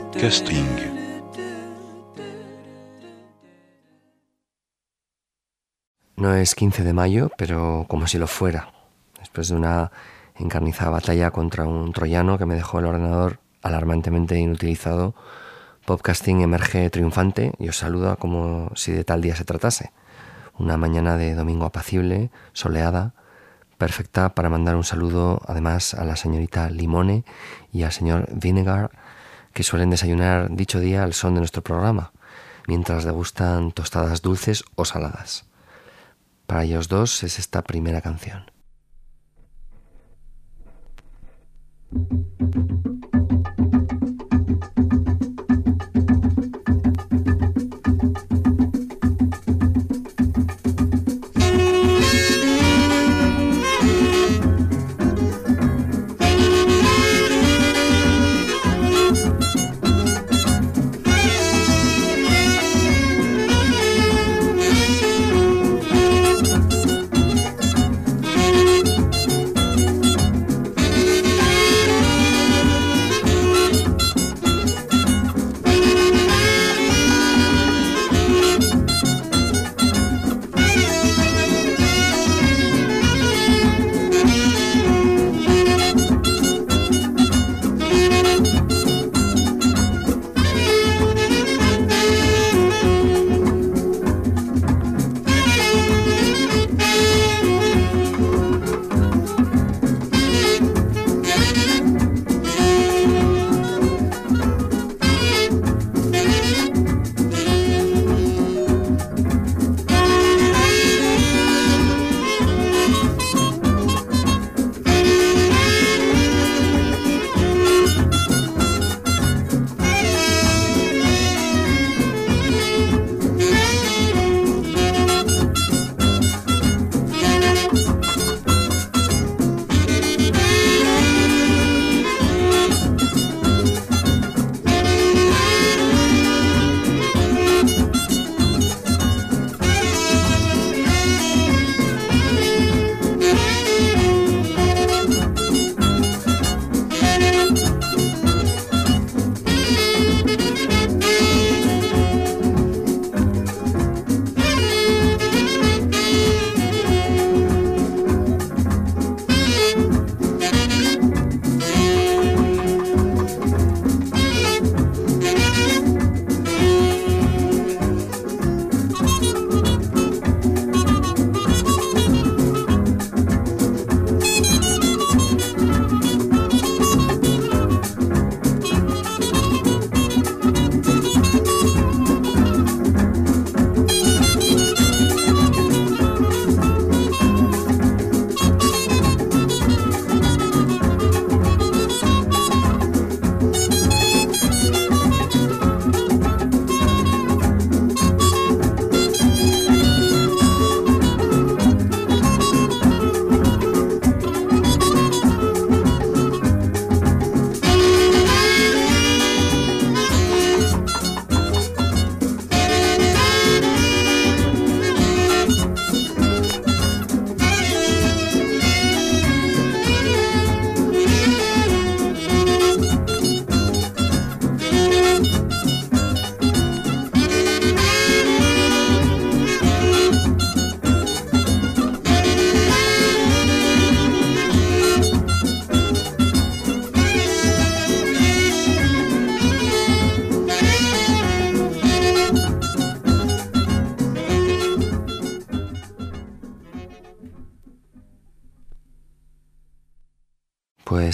Podcasting. No es 15 de mayo, pero como si lo fuera. Después de una encarnizada batalla contra un troyano que me dejó el ordenador alarmantemente inutilizado, Podcasting emerge triunfante y os saluda como si de tal día se tratase. Una mañana de domingo apacible, soleada, perfecta para mandar un saludo además a la señorita Limone y al señor Vinegar, que suelen desayunar dicho día al son de nuestro programa, mientras degustan tostadas dulces o saladas. Para ellos dos es esta primera canción.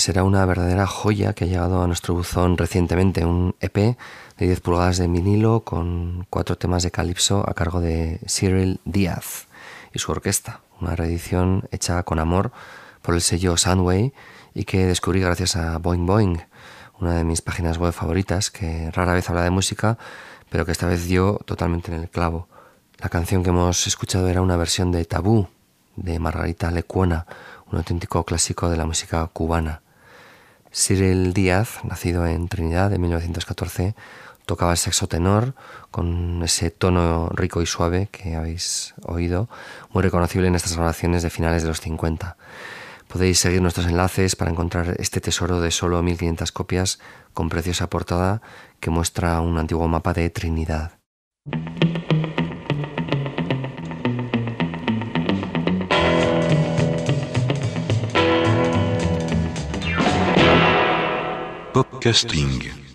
Será una verdadera joya que ha llegado a nuestro buzón recientemente, un EP de 10 pulgadas de vinilo con cuatro temas de calipso a cargo de Cyril Díaz y su orquesta, una reedición hecha con amor por el sello Soundway y que descubrí gracias a Boing Boing, una de mis páginas web favoritas, que rara vez habla de música, pero que esta vez dio totalmente en el clavo. La canción que hemos escuchado era una versión de Tabú, de Margarita Lecuona, un auténtico clásico de la música cubana. Cyril Díaz, nacido en Trinidad en 1914, tocaba el sexo tenor con ese tono rico y suave que habéis oído, muy reconocible en estas grabaciones de finales de los 50. Podéis seguir nuestros enlaces para encontrar este tesoro de solo 1500 copias con preciosa portada que muestra un antiguo mapa de Trinidad. Podcasting.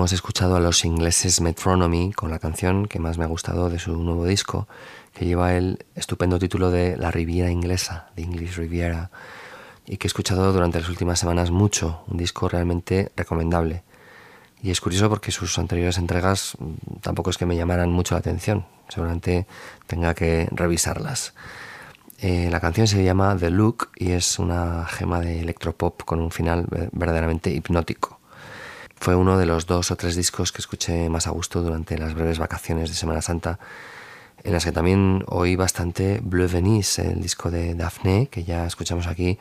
Hemos escuchado a los ingleses Metronomy con la canción que más me ha gustado de su nuevo disco, que lleva el estupendo título de La Riviera Inglesa, de English Riviera, y que he escuchado durante las últimas semanas mucho, un disco realmente recomendable. Y es curioso porque sus anteriores entregas mm, tampoco es que me llamaran mucho la atención, seguramente tenga que revisarlas. Eh, la canción se llama The Look y es una gema de electropop con un final verdaderamente hipnótico. Fue uno de los dos o tres discos que escuché más a gusto durante las breves vacaciones de Semana Santa, en las que también oí bastante Bleu Venise, el disco de Daphne, que ya escuchamos aquí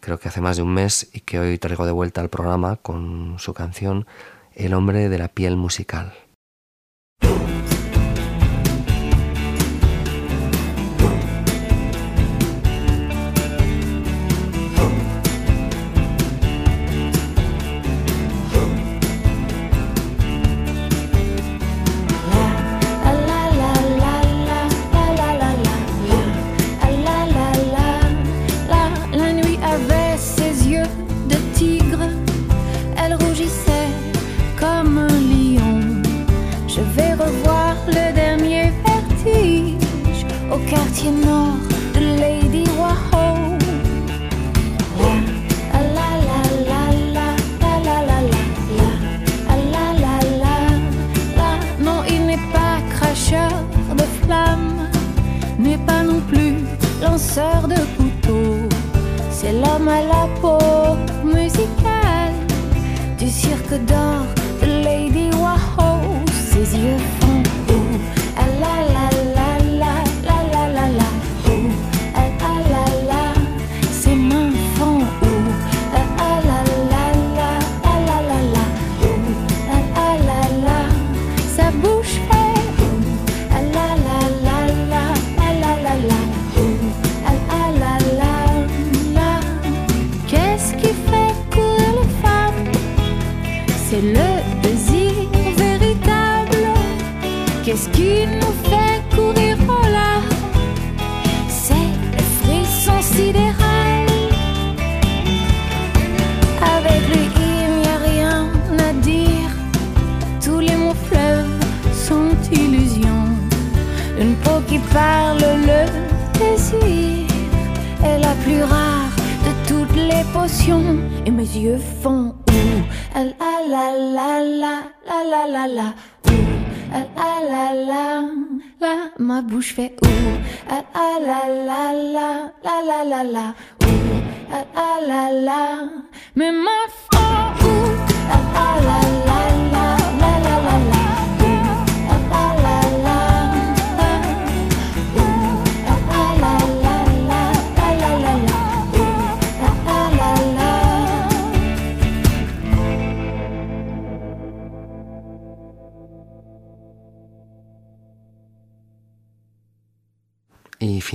creo que hace más de un mes y que hoy traigo de vuelta al programa con su canción El hombre de la piel musical. la la la. Me, my.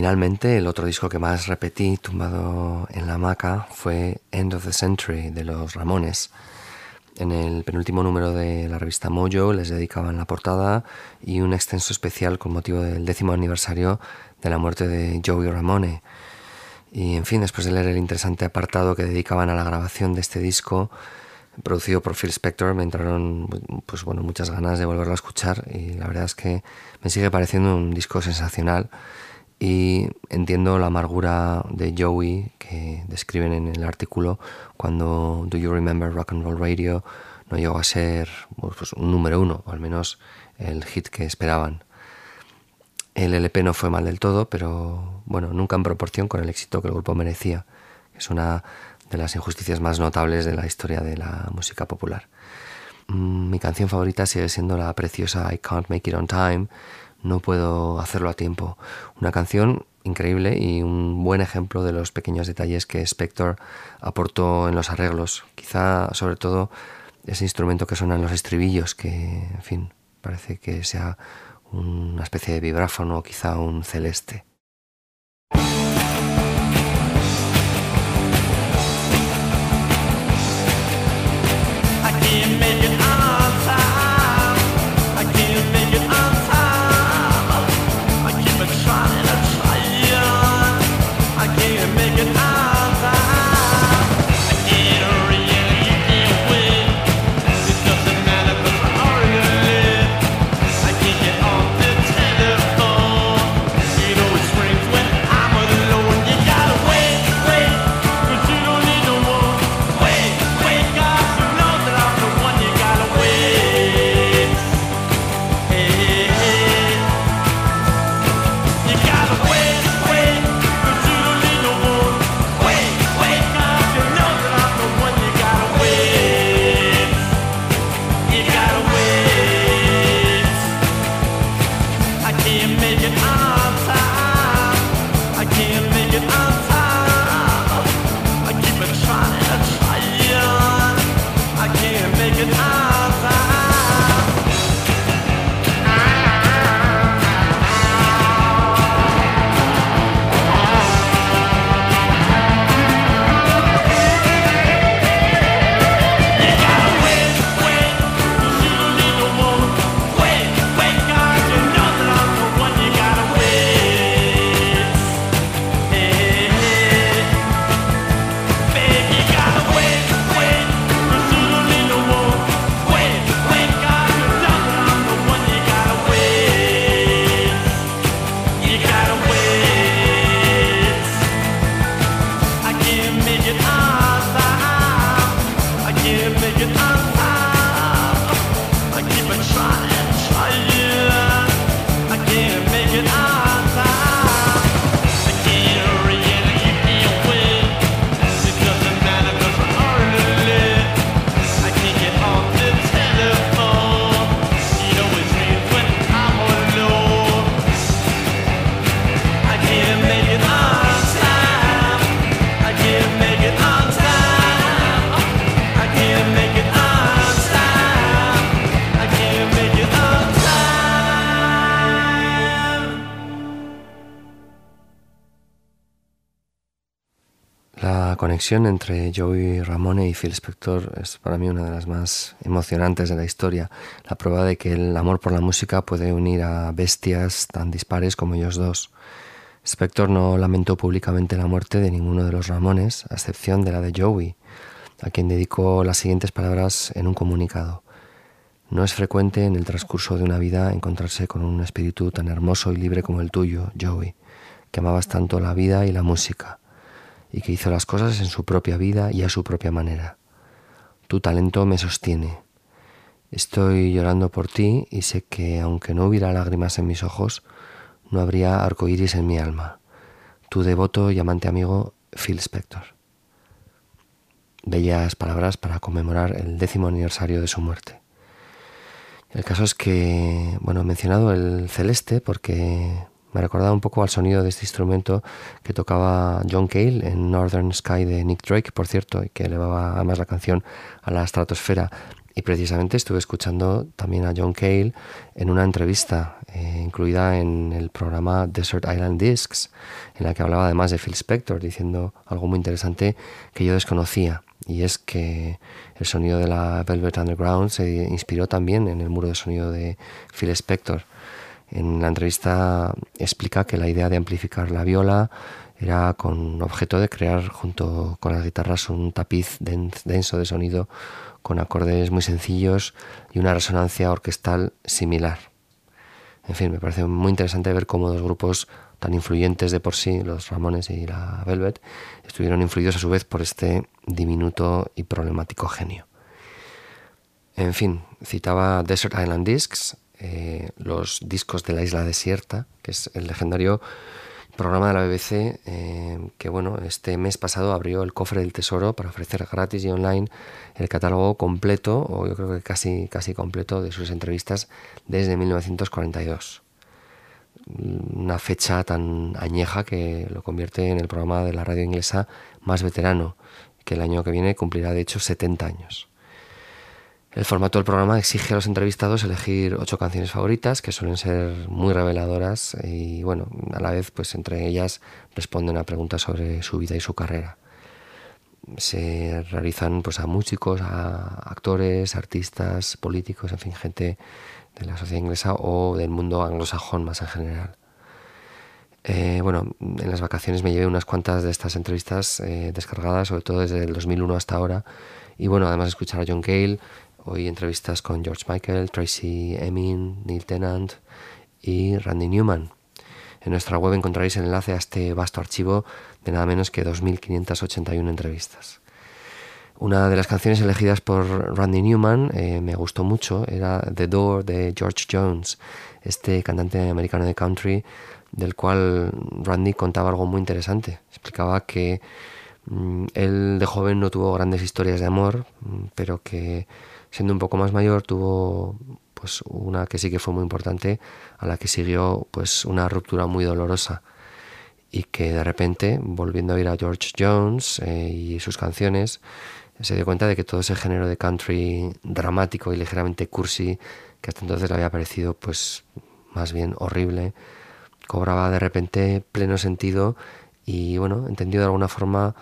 Finalmente el otro disco que más repetí tumbado en la hamaca fue End of the Century de los Ramones. En el penúltimo número de la revista Mojo les dedicaban la portada y un extenso especial con motivo del décimo aniversario de la muerte de Joey Ramone. Y en fin, después de leer el interesante apartado que dedicaban a la grabación de este disco, producido por Phil Spector, me entraron pues, bueno, muchas ganas de volverlo a escuchar y la verdad es que me sigue pareciendo un disco sensacional y entiendo la amargura de Joey que describen en el artículo cuando Do You Remember Rock and Roll Radio no llegó a ser pues, un número uno, o al menos el hit que esperaban. El LP no fue mal del todo, pero bueno, nunca en proporción con el éxito que el grupo merecía. Es una de las injusticias más notables de la historia de la música popular. Mm, mi canción favorita sigue siendo la preciosa I Can't Make It On Time, no puedo hacerlo a tiempo. Una canción increíble y un buen ejemplo de los pequeños detalles que Spector aportó en los arreglos. Quizá sobre todo ese instrumento que suena en los estribillos, que en fin, parece que sea una especie de vibráfono o quizá un celeste. Conexión entre Joey Ramone y Phil Spector es para mí una de las más emocionantes de la historia. La prueba de que el amor por la música puede unir a bestias tan dispares como ellos dos. Spector no lamentó públicamente la muerte de ninguno de los Ramones, a excepción de la de Joey, a quien dedicó las siguientes palabras en un comunicado. No es frecuente en el transcurso de una vida encontrarse con un espíritu tan hermoso y libre como el tuyo, Joey, que amabas tanto la vida y la música y que hizo las cosas en su propia vida y a su propia manera. Tu talento me sostiene. Estoy llorando por ti y sé que aunque no hubiera lágrimas en mis ojos, no habría arcoíris en mi alma. Tu devoto y amante amigo Phil Spector. Bellas palabras para conmemorar el décimo aniversario de su muerte. El caso es que, bueno, he mencionado el celeste porque me recordaba un poco al sonido de este instrumento que tocaba John Cale en Northern Sky de Nick Drake, por cierto, y que elevaba además la canción a la estratosfera. Y precisamente estuve escuchando también a John Cale en una entrevista eh, incluida en el programa Desert Island Discs, en la que hablaba además de Phil Spector, diciendo algo muy interesante que yo desconocía. Y es que el sonido de la Velvet Underground se inspiró también en el muro de sonido de Phil Spector. En la entrevista explica que la idea de amplificar la viola era con objeto de crear junto con las guitarras un tapiz denso de sonido con acordes muy sencillos y una resonancia orquestal similar. En fin, me parece muy interesante ver cómo dos grupos tan influyentes de por sí, los Ramones y la Velvet, estuvieron influidos a su vez por este diminuto y problemático genio. En fin, citaba Desert Island Discs, eh, los discos de la isla desierta, que es el legendario programa de la BBC eh, que bueno este mes pasado abrió el cofre del tesoro para ofrecer gratis y online el catálogo completo o yo creo que casi casi completo de sus entrevistas desde 1942 una fecha tan añeja que lo convierte en el programa de la radio inglesa más veterano que el año que viene cumplirá de hecho 70 años el formato del programa exige a los entrevistados elegir ocho canciones favoritas, que suelen ser muy reveladoras y, bueno, a la vez, pues entre ellas responden a preguntas sobre su vida y su carrera. Se realizan pues, a músicos, a actores, artistas, políticos, en fin, gente de la sociedad inglesa o del mundo anglosajón más en general. Eh, bueno, en las vacaciones me llevé unas cuantas de estas entrevistas eh, descargadas, sobre todo desde el 2001 hasta ahora. Y bueno, además de escuchar a John Cale, Hoy entrevistas con George Michael, Tracy Emin, Neil Tennant y Randy Newman. En nuestra web encontraréis el enlace a este vasto archivo de nada menos que 2.581 entrevistas. Una de las canciones elegidas por Randy Newman eh, me gustó mucho, era The Door de George Jones, este cantante americano de country del cual Randy contaba algo muy interesante. Explicaba que mm, él de joven no tuvo grandes historias de amor, mm, pero que siendo un poco más mayor tuvo pues una que sí que fue muy importante a la que siguió pues una ruptura muy dolorosa. Y que de repente volviendo a ir a George Jones eh, y sus canciones se dio cuenta de que todo ese género de country dramático y ligeramente cursi que hasta entonces le había parecido pues más bien horrible cobraba de repente pleno sentido y bueno entendido de alguna forma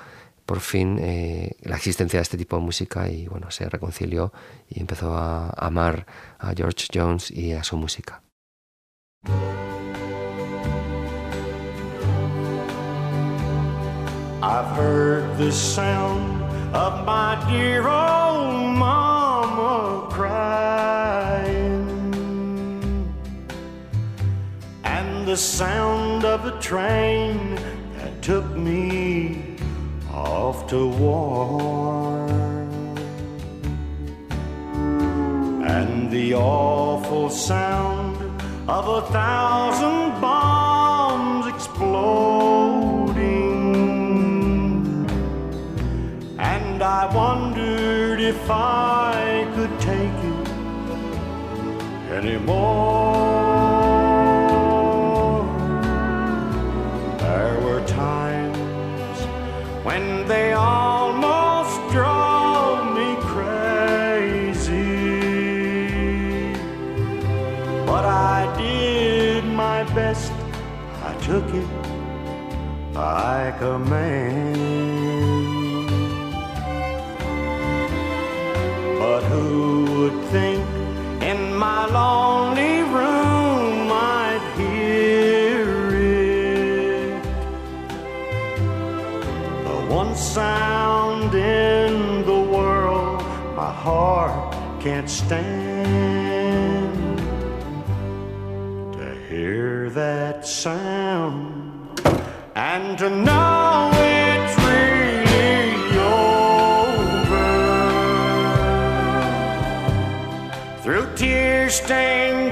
por fin eh, la existencia de este tipo de música y bueno, se reconcilió y empezó a amar a George Jones y a su música. I've heard the sound of my dear old mama crying, and the sound of a train that took me off to war. And the awful sound of a thousand bombs exploding. And I wondered if I could take it anymore. Took it like a man. But who would think in my lonely room I'd hear it? The one sound in the world my heart can't stand. Sound and to know it's really over. Through tear-stained eyes,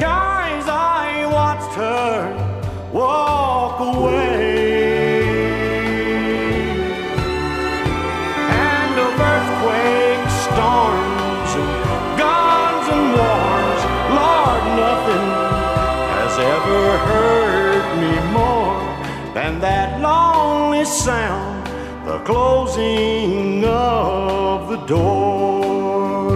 sound, the closing of the door.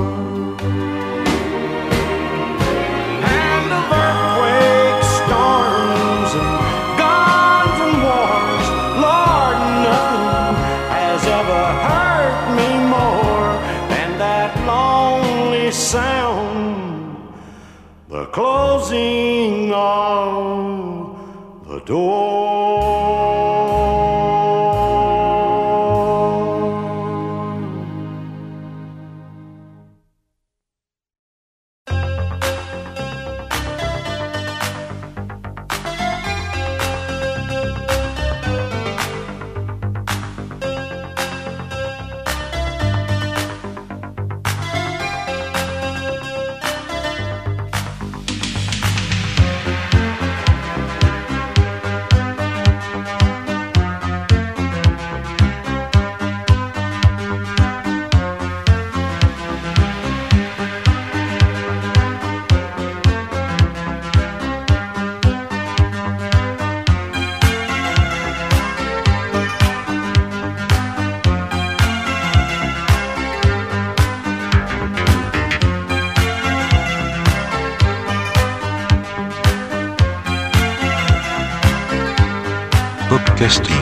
And of earthquakes, storms, and guns and wars, Lord, nothing has ever hurt me more than that lonely sound, the closing of the door. Podcasting.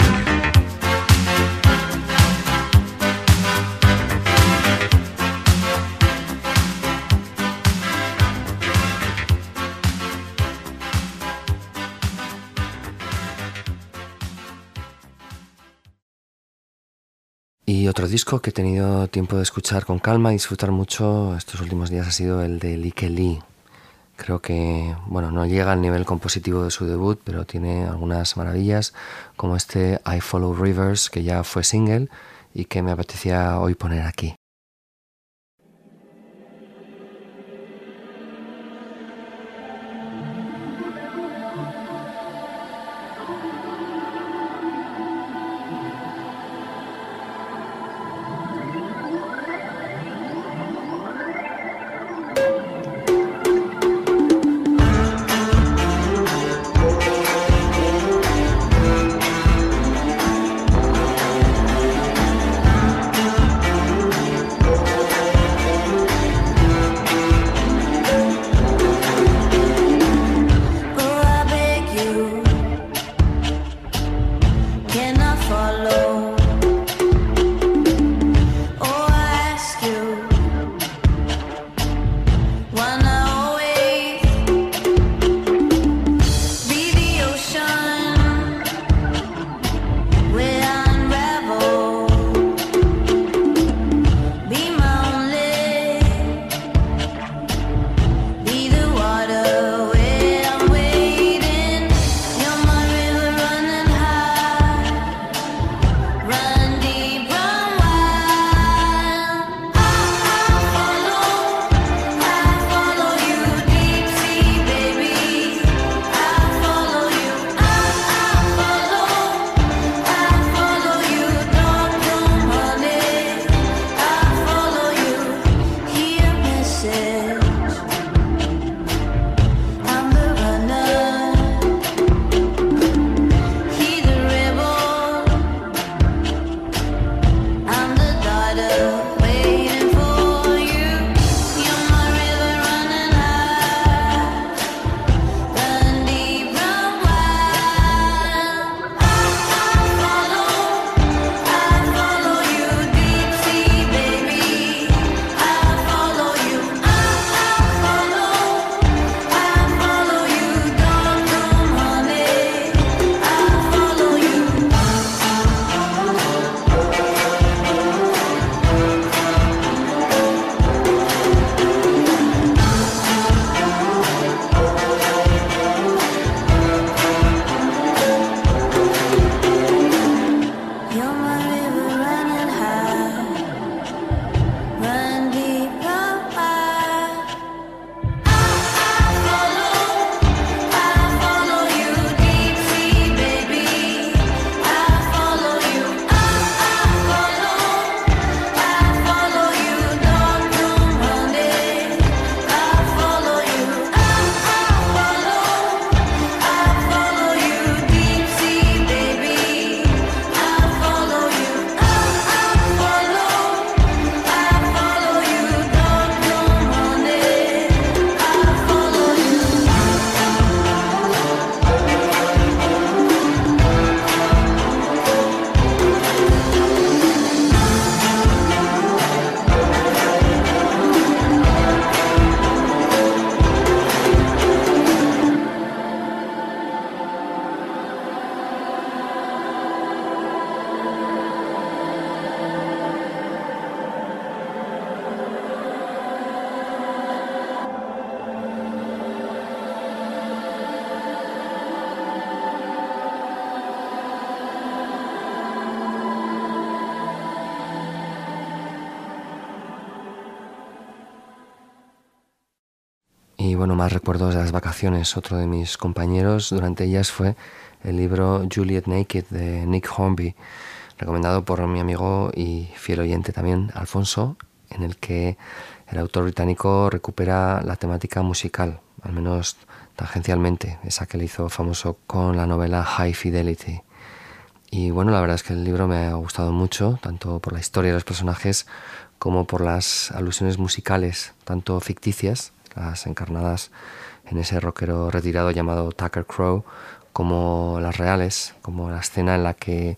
Y otro disco que he tenido tiempo de escuchar con calma y disfrutar mucho estos últimos días ha sido el de Like Lee. Creo que, bueno, no llega al nivel compositivo de su debut, pero tiene algunas maravillas, como este I Follow Rivers, que ya fue single y que me apetecía hoy poner aquí. Recuerdos de las vacaciones. Otro de mis compañeros durante ellas fue el libro Juliet Naked de Nick Hornby, recomendado por mi amigo y fiel oyente también, Alfonso, en el que el autor británico recupera la temática musical, al menos tangencialmente, esa que le hizo famoso con la novela High Fidelity. Y bueno, la verdad es que el libro me ha gustado mucho, tanto por la historia de los personajes como por las alusiones musicales, tanto ficticias, las encarnadas en ese rockero retirado llamado Tucker Crow, como las reales, como la escena en la que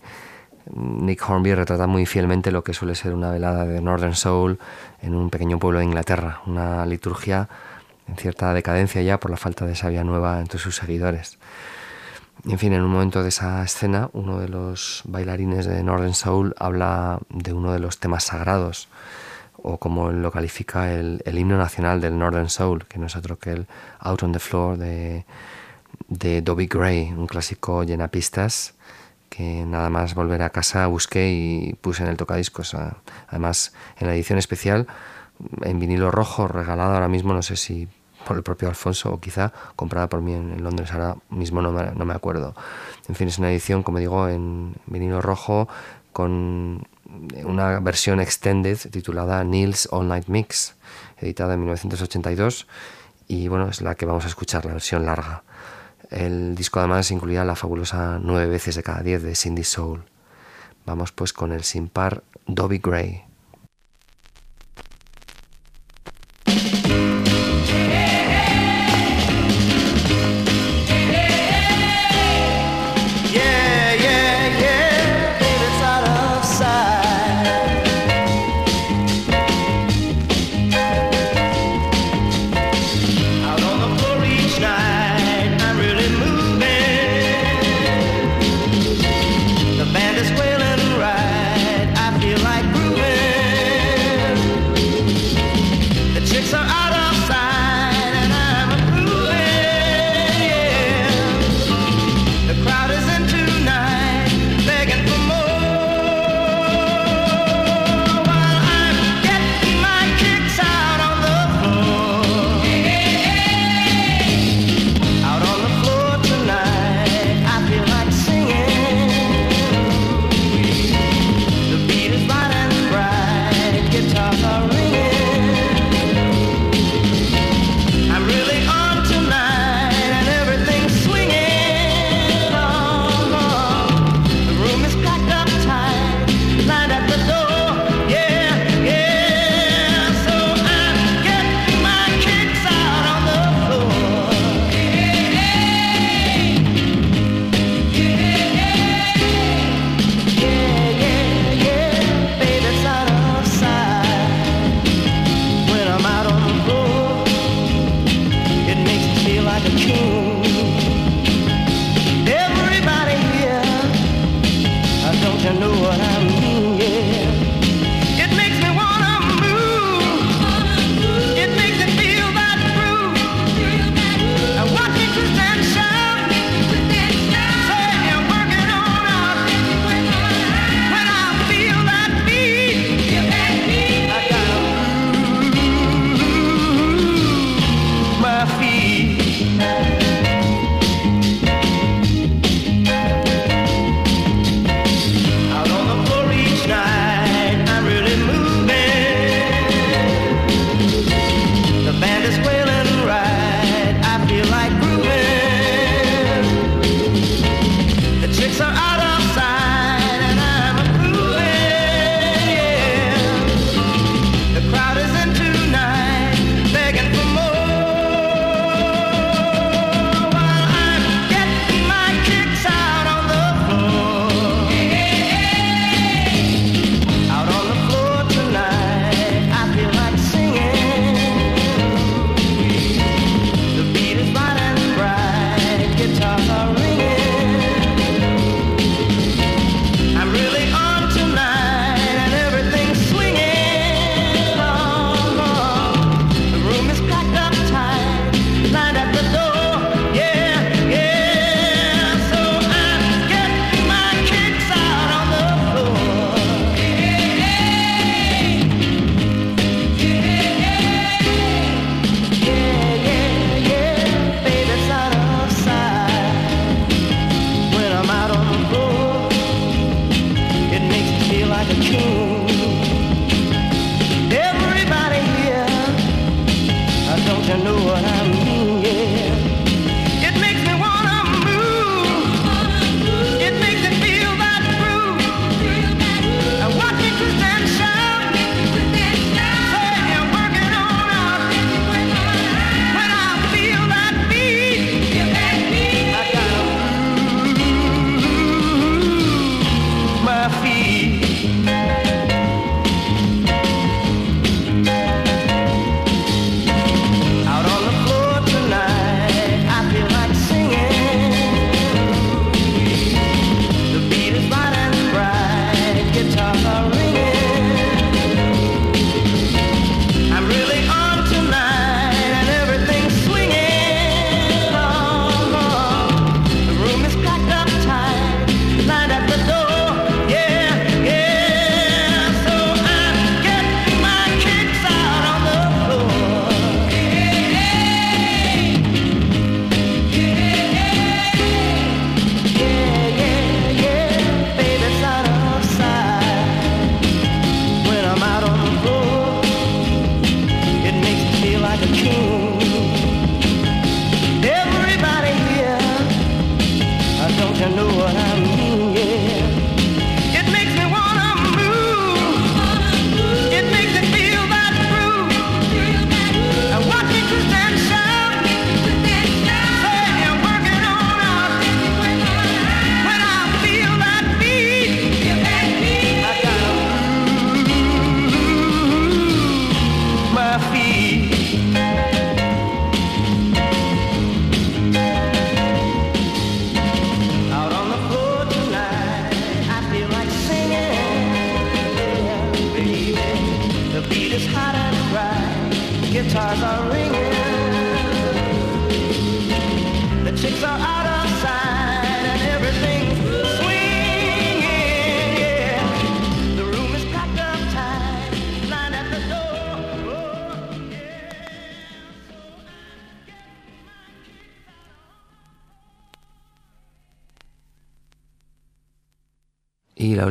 Nick Hornby retrata muy fielmente lo que suele ser una velada de Northern Soul en un pequeño pueblo de Inglaterra, una liturgia en cierta decadencia ya por la falta de sabia nueva entre sus seguidores. En fin, en un momento de esa escena, uno de los bailarines de Northern Soul habla de uno de los temas sagrados, o como lo califica el, himno nacional del Northern Soul, que no es otro que el Out on the Floor de, de Dobby Gray, un clásico llena pistas que nada más volver a casa busqué y puse en el tocadiscos. Además, en la edición especial, en vinilo rojo, regalado ahora mismo, no sé si por el propio Alfonso o quizá comprada por mí en, Londres, ahora mismo no me, no me, acuerdo. En fin, es una edición, como digo, en vinilo rojo con una versión extended titulada Neil's All Night Mix, editada en 1982 y bueno, es la que vamos a escuchar, la versión larga. El disco además incluía la fabulosa nueve veces de cada diez de Cindy Soul. Vamos pues con el sin par Dobby Gray.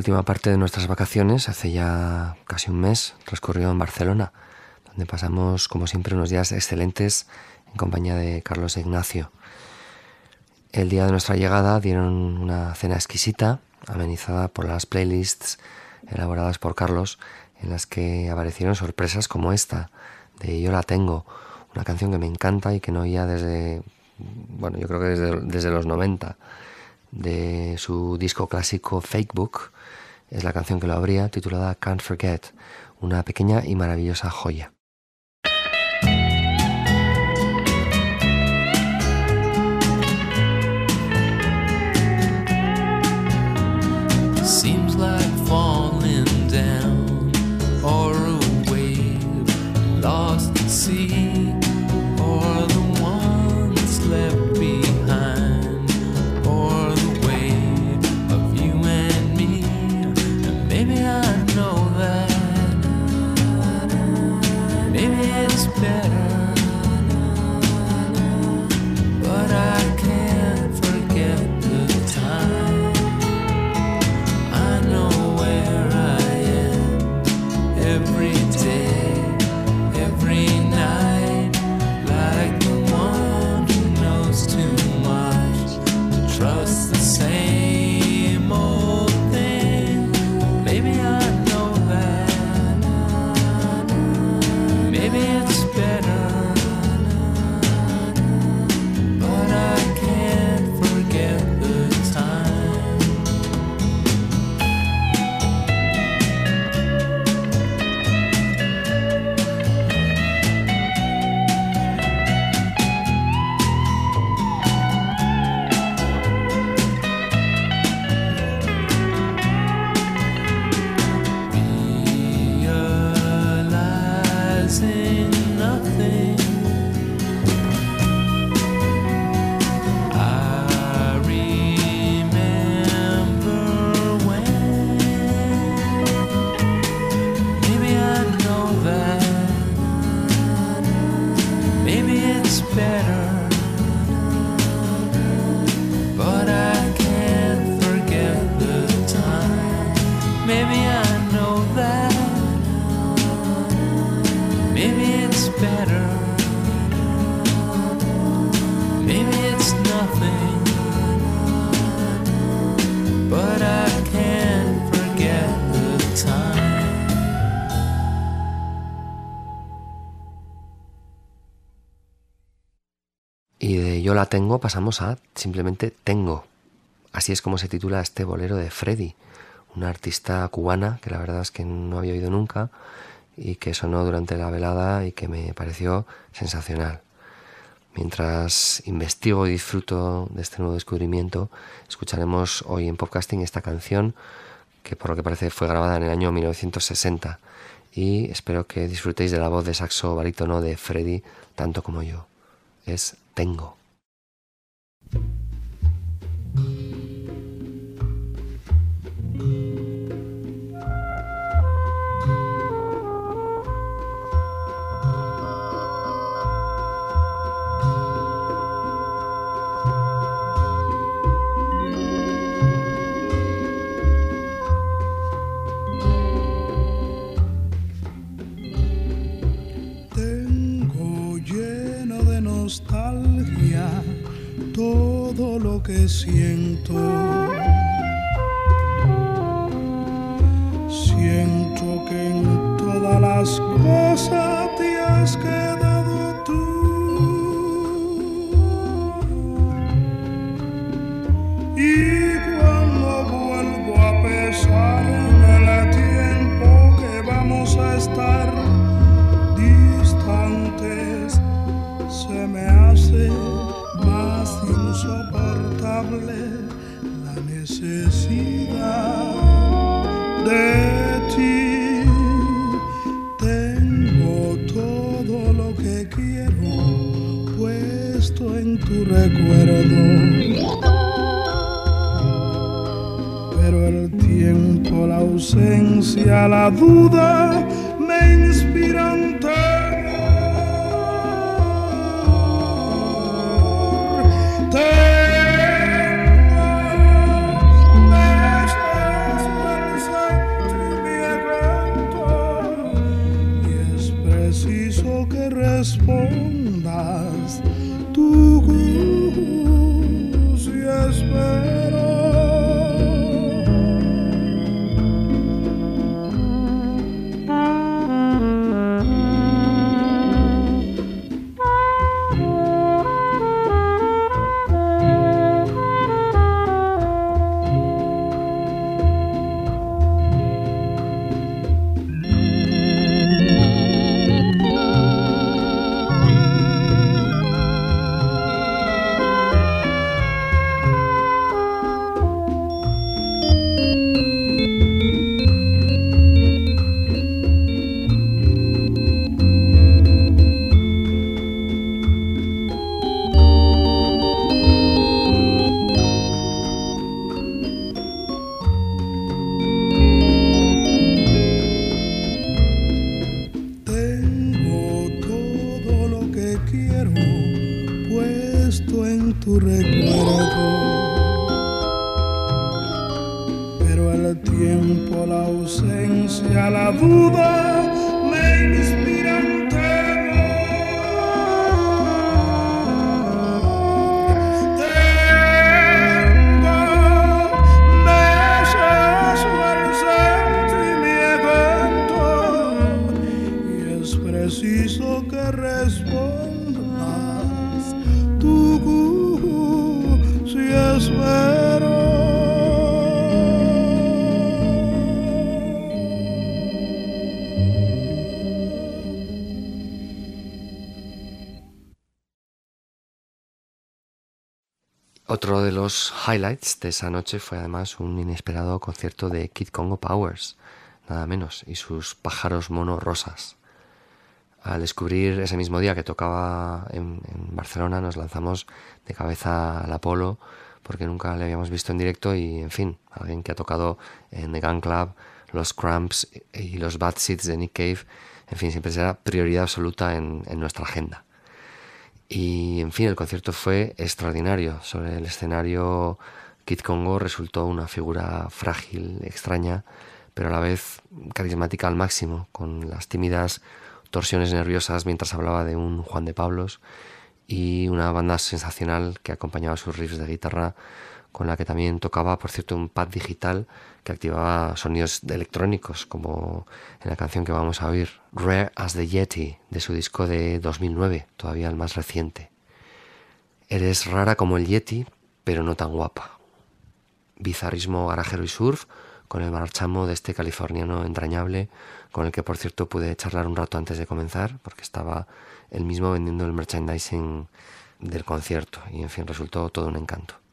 Última parte de nuestras vacaciones, hace ya casi un mes, transcurrió en Barcelona, donde pasamos, como siempre, unos días excelentes en compañía de Carlos Ignacio. El día de nuestra llegada dieron una cena exquisita, amenizada por las playlists elaboradas por Carlos, en las que aparecieron sorpresas como esta, de Yo la tengo, una canción que me encanta y que no oía desde, bueno, yo creo que desde, desde los 90 de su disco clásico Fake Book. Es la canción que lo abría, titulada Can't Forget, una pequeña y maravillosa joya. It's better. Tengo pasamos a simplemente Tengo. Así es como se titula este bolero de Freddy, una artista cubana que la verdad es que no había oído nunca y que sonó durante la velada y que me pareció sensacional. Mientras investigo y disfruto de este nuevo descubrimiento, escucharemos hoy en podcasting esta canción que por lo que parece fue grabada en el año 1960 y espero que disfrutéis de la voz de saxo barítono de Freddy tanto como yo. Es Tengo. Tengo que siento. Siento que en todas las cosas te has quedado la necesidad de ti. Tengo todo lo que quiero puesto en tu recuerdo. Pero el tiempo, la ausencia, la duda Otro de los highlights de esa noche fue además un inesperado concierto de Kid Congo Powers, nada menos, y sus pájaros mono rosas. Al descubrir ese mismo día que tocaba en, Barcelona, nos lanzamos de cabeza al Apolo, porque nunca le habíamos visto en directo y, en fin, alguien que ha tocado en The Gun Club, los Cramps y los Bad Seeds de Nick Cave, en fin, siempre será prioridad absoluta en, en nuestra agenda. Y en fin, el concierto fue extraordinario. Sobre el escenario, Kid Congo resultó una figura frágil, extraña, pero a la vez carismática al máximo, con las tímidas torsiones nerviosas mientras hablaba de un Juan de Pablos y una banda sensacional que acompañaba sus riffs de guitarra, con la que también tocaba, por cierto, un pad digital que activaba sonidos electrónicos, como en la canción que vamos a oír, Rare as the Yeti, de su disco de 2009, todavía el más reciente. Eres rara como el Yeti, pero no tan guapa. Bizarrismo garajero y surf, con el marchamo de este californiano entrañable, con el que por cierto pude charlar un rato antes de comenzar, porque estaba él mismo vendiendo el merchandising del concierto, y en fin, resultó todo un encanto.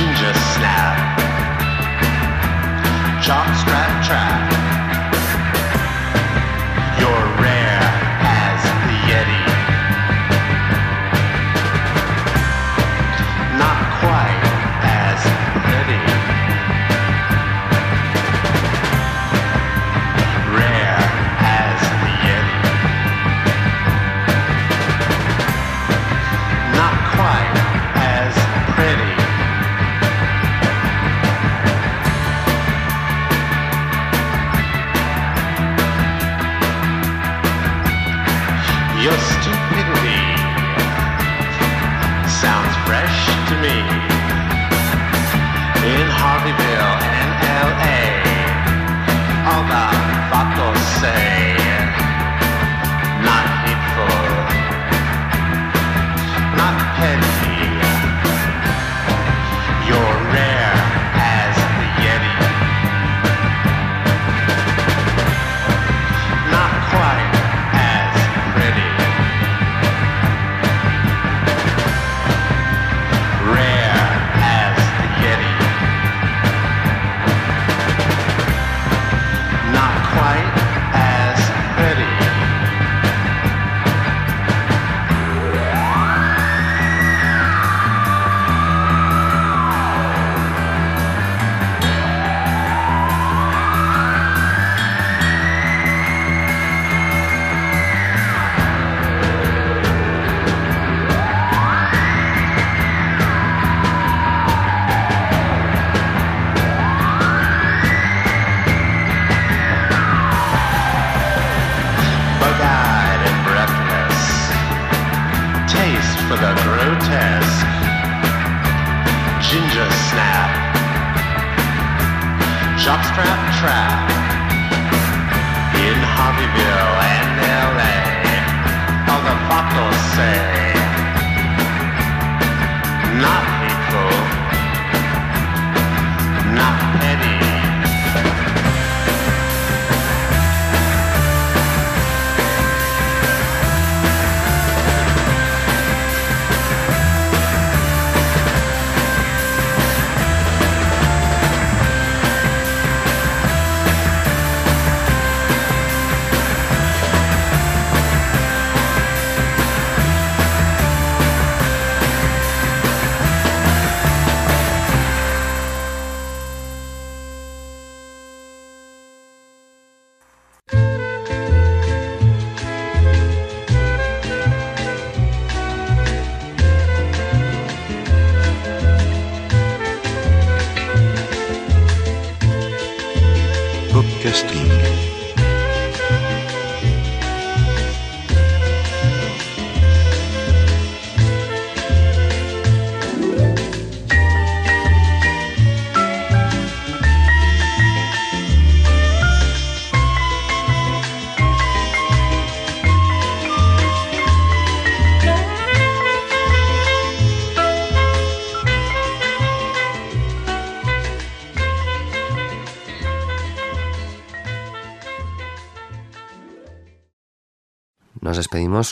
Ginger snap, strap trap. You're ready. Jockstrap trap, in Harveyville and LA, all the vatos say, not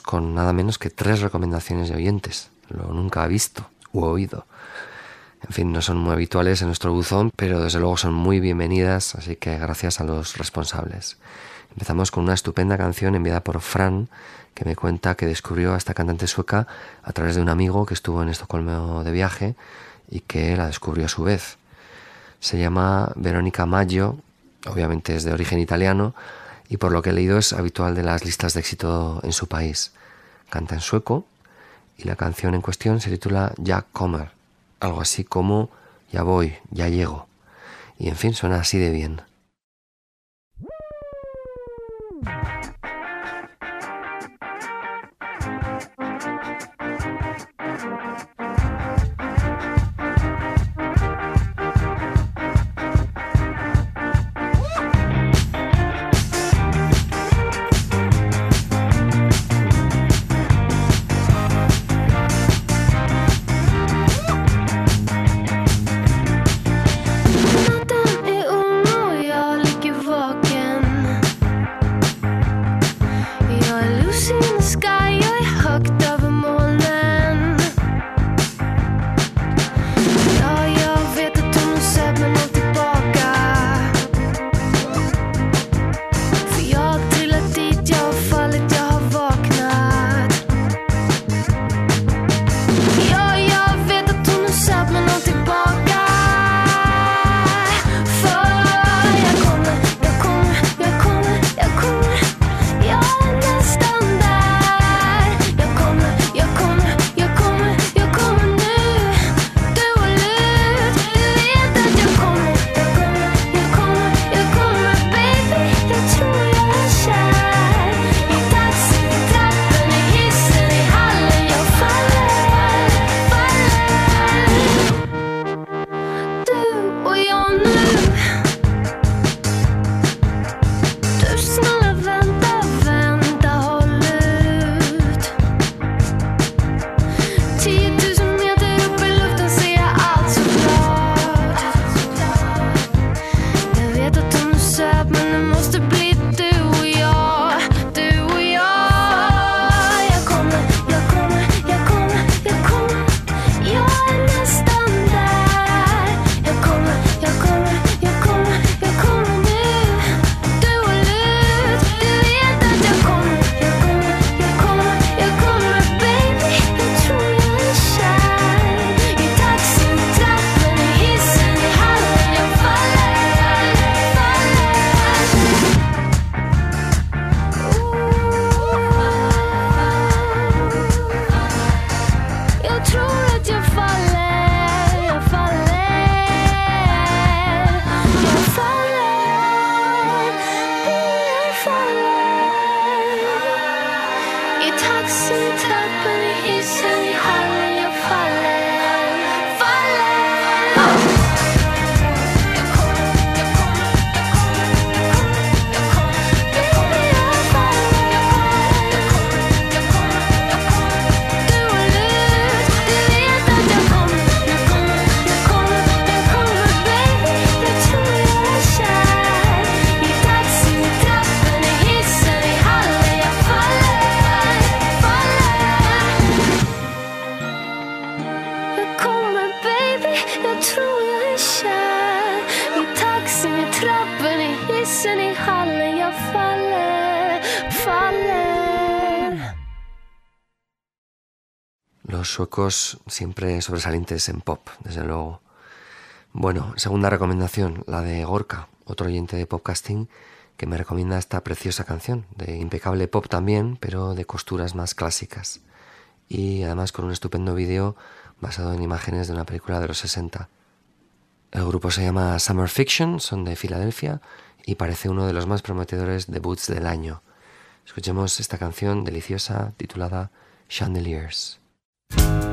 con nada menos que tres recomendaciones de oyentes, lo nunca visto u oído. En fin, no son muy habituales en nuestro buzón, pero desde luego son muy bienvenidas, así que gracias a los responsables. Empezamos con una estupenda canción enviada por Fran, que me cuenta que descubrió a esta cantante sueca a través de un amigo que estuvo en Estocolmo de viaje y que la descubrió a su vez. Se llama Verónica Maggio, obviamente es de origen italiano, y por lo que he leído es habitual de las listas de éxito en su país. Canta en sueco y la canción en cuestión se titula Ya Kommer algo así como ya voy, ya llego. Y en fin, suena así de bien. Suecos siempre sobresalientes en pop, desde luego. Bueno, segunda recomendación, la de Gorka, otro oyente de podcasting que me recomienda esta preciosa canción, de impecable pop también, pero de costuras más clásicas. Y además con un estupendo vídeo basado en imágenes de una película de los 60. El grupo se llama Summer Fiction, son de Filadelfia y parece uno de los más prometedores debuts del año. Escuchemos esta canción deliciosa titulada Chandeliers. Walking on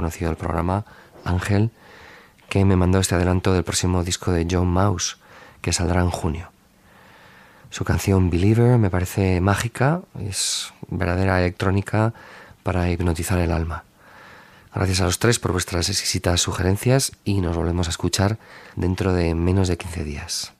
conocido del programa, Ángel, que me mandó este adelanto del próximo disco de John Mouse, que saldrá en junio. Su canción Believer me parece mágica, es verdadera electrónica para hipnotizar el alma. Gracias a los tres por vuestras exquisitas sugerencias y nos volvemos a escuchar dentro de menos de 15 días.